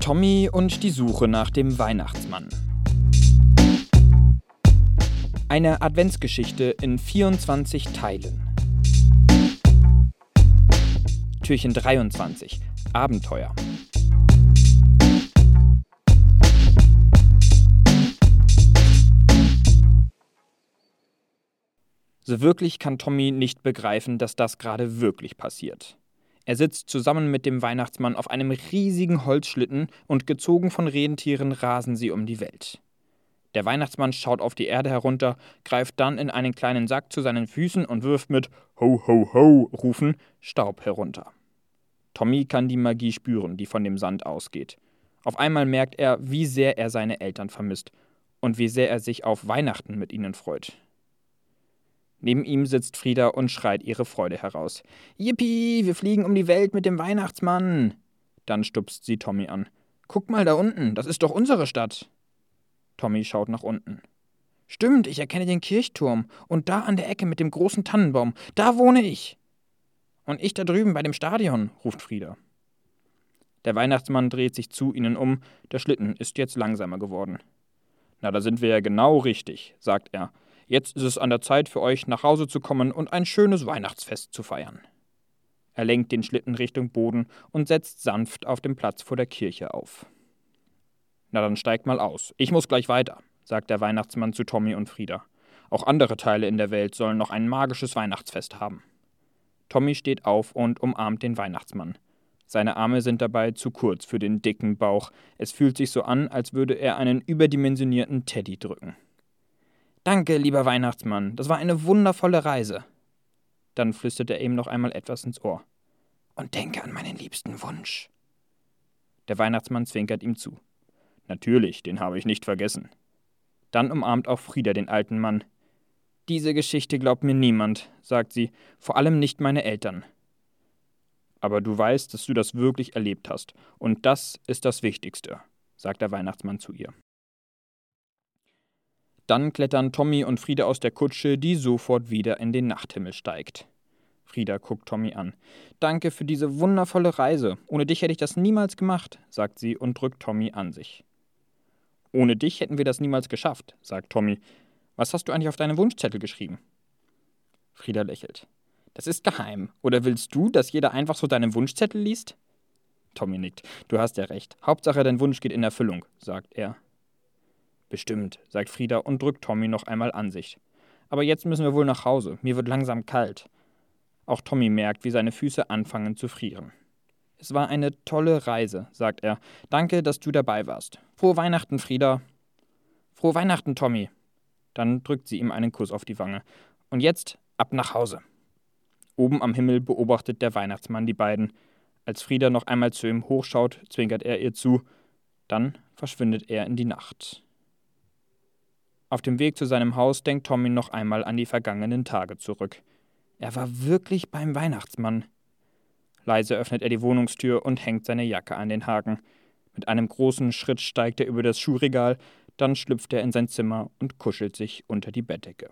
Tommy und die Suche nach dem Weihnachtsmann. Eine Adventsgeschichte in 24 Teilen. Türchen 23. Abenteuer. So wirklich kann Tommy nicht begreifen, dass das gerade wirklich passiert. Er sitzt zusammen mit dem Weihnachtsmann auf einem riesigen Holzschlitten und gezogen von Rentieren rasen sie um die Welt. Der Weihnachtsmann schaut auf die Erde herunter, greift dann in einen kleinen Sack zu seinen Füßen und wirft mit Ho, ho, ho rufen Staub herunter. Tommy kann die Magie spüren, die von dem Sand ausgeht. Auf einmal merkt er, wie sehr er seine Eltern vermisst und wie sehr er sich auf Weihnachten mit ihnen freut. Neben ihm sitzt Frieda und schreit ihre Freude heraus. Yippie, wir fliegen um die Welt mit dem Weihnachtsmann. Dann stupst sie Tommy an. Guck mal da unten, das ist doch unsere Stadt. Tommy schaut nach unten. Stimmt, ich erkenne den Kirchturm. Und da an der Ecke mit dem großen Tannenbaum, da wohne ich. Und ich da drüben bei dem Stadion, ruft Frieda. Der Weihnachtsmann dreht sich zu ihnen um, der Schlitten ist jetzt langsamer geworden. Na, da sind wir ja genau richtig, sagt er Jetzt ist es an der Zeit für euch, nach Hause zu kommen und ein schönes Weihnachtsfest zu feiern. Er lenkt den Schlitten Richtung Boden und setzt sanft auf dem Platz vor der Kirche auf. Na dann steigt mal aus. Ich muss gleich weiter, sagt der Weihnachtsmann zu Tommy und Frieda. Auch andere Teile in der Welt sollen noch ein magisches Weihnachtsfest haben. Tommy steht auf und umarmt den Weihnachtsmann. Seine Arme sind dabei zu kurz für den dicken Bauch. Es fühlt sich so an, als würde er einen überdimensionierten Teddy drücken. Danke, lieber Weihnachtsmann, das war eine wundervolle Reise. Dann flüstert er ihm noch einmal etwas ins Ohr. Und denke an meinen liebsten Wunsch. Der Weihnachtsmann zwinkert ihm zu. Natürlich, den habe ich nicht vergessen. Dann umarmt auch Frieda den alten Mann. Diese Geschichte glaubt mir niemand, sagt sie, vor allem nicht meine Eltern. Aber du weißt, dass du das wirklich erlebt hast, und das ist das Wichtigste, sagt der Weihnachtsmann zu ihr. Dann klettern Tommy und Frieda aus der Kutsche, die sofort wieder in den Nachthimmel steigt. Frieda guckt Tommy an. Danke für diese wundervolle Reise. Ohne dich hätte ich das niemals gemacht, sagt sie und drückt Tommy an sich. Ohne dich hätten wir das niemals geschafft, sagt Tommy. Was hast du eigentlich auf deinem Wunschzettel geschrieben? Frieda lächelt. Das ist geheim. Oder willst du, dass jeder einfach so deinen Wunschzettel liest? Tommy nickt. Du hast ja recht. Hauptsache, dein Wunsch geht in Erfüllung, sagt er. Bestimmt, sagt Frieda und drückt Tommy noch einmal an sich. Aber jetzt müssen wir wohl nach Hause. Mir wird langsam kalt. Auch Tommy merkt, wie seine Füße anfangen zu frieren. Es war eine tolle Reise, sagt er. Danke, dass du dabei warst. Frohe Weihnachten, Frieda. Frohe Weihnachten, Tommy. Dann drückt sie ihm einen Kuss auf die Wange. Und jetzt ab nach Hause. Oben am Himmel beobachtet der Weihnachtsmann die beiden. Als Frieda noch einmal zu ihm hochschaut, zwinkert er ihr zu. Dann verschwindet er in die Nacht. Auf dem Weg zu seinem Haus denkt Tommy noch einmal an die vergangenen Tage zurück. Er war wirklich beim Weihnachtsmann. Leise öffnet er die Wohnungstür und hängt seine Jacke an den Haken. Mit einem großen Schritt steigt er über das Schuhregal, dann schlüpft er in sein Zimmer und kuschelt sich unter die Bettdecke.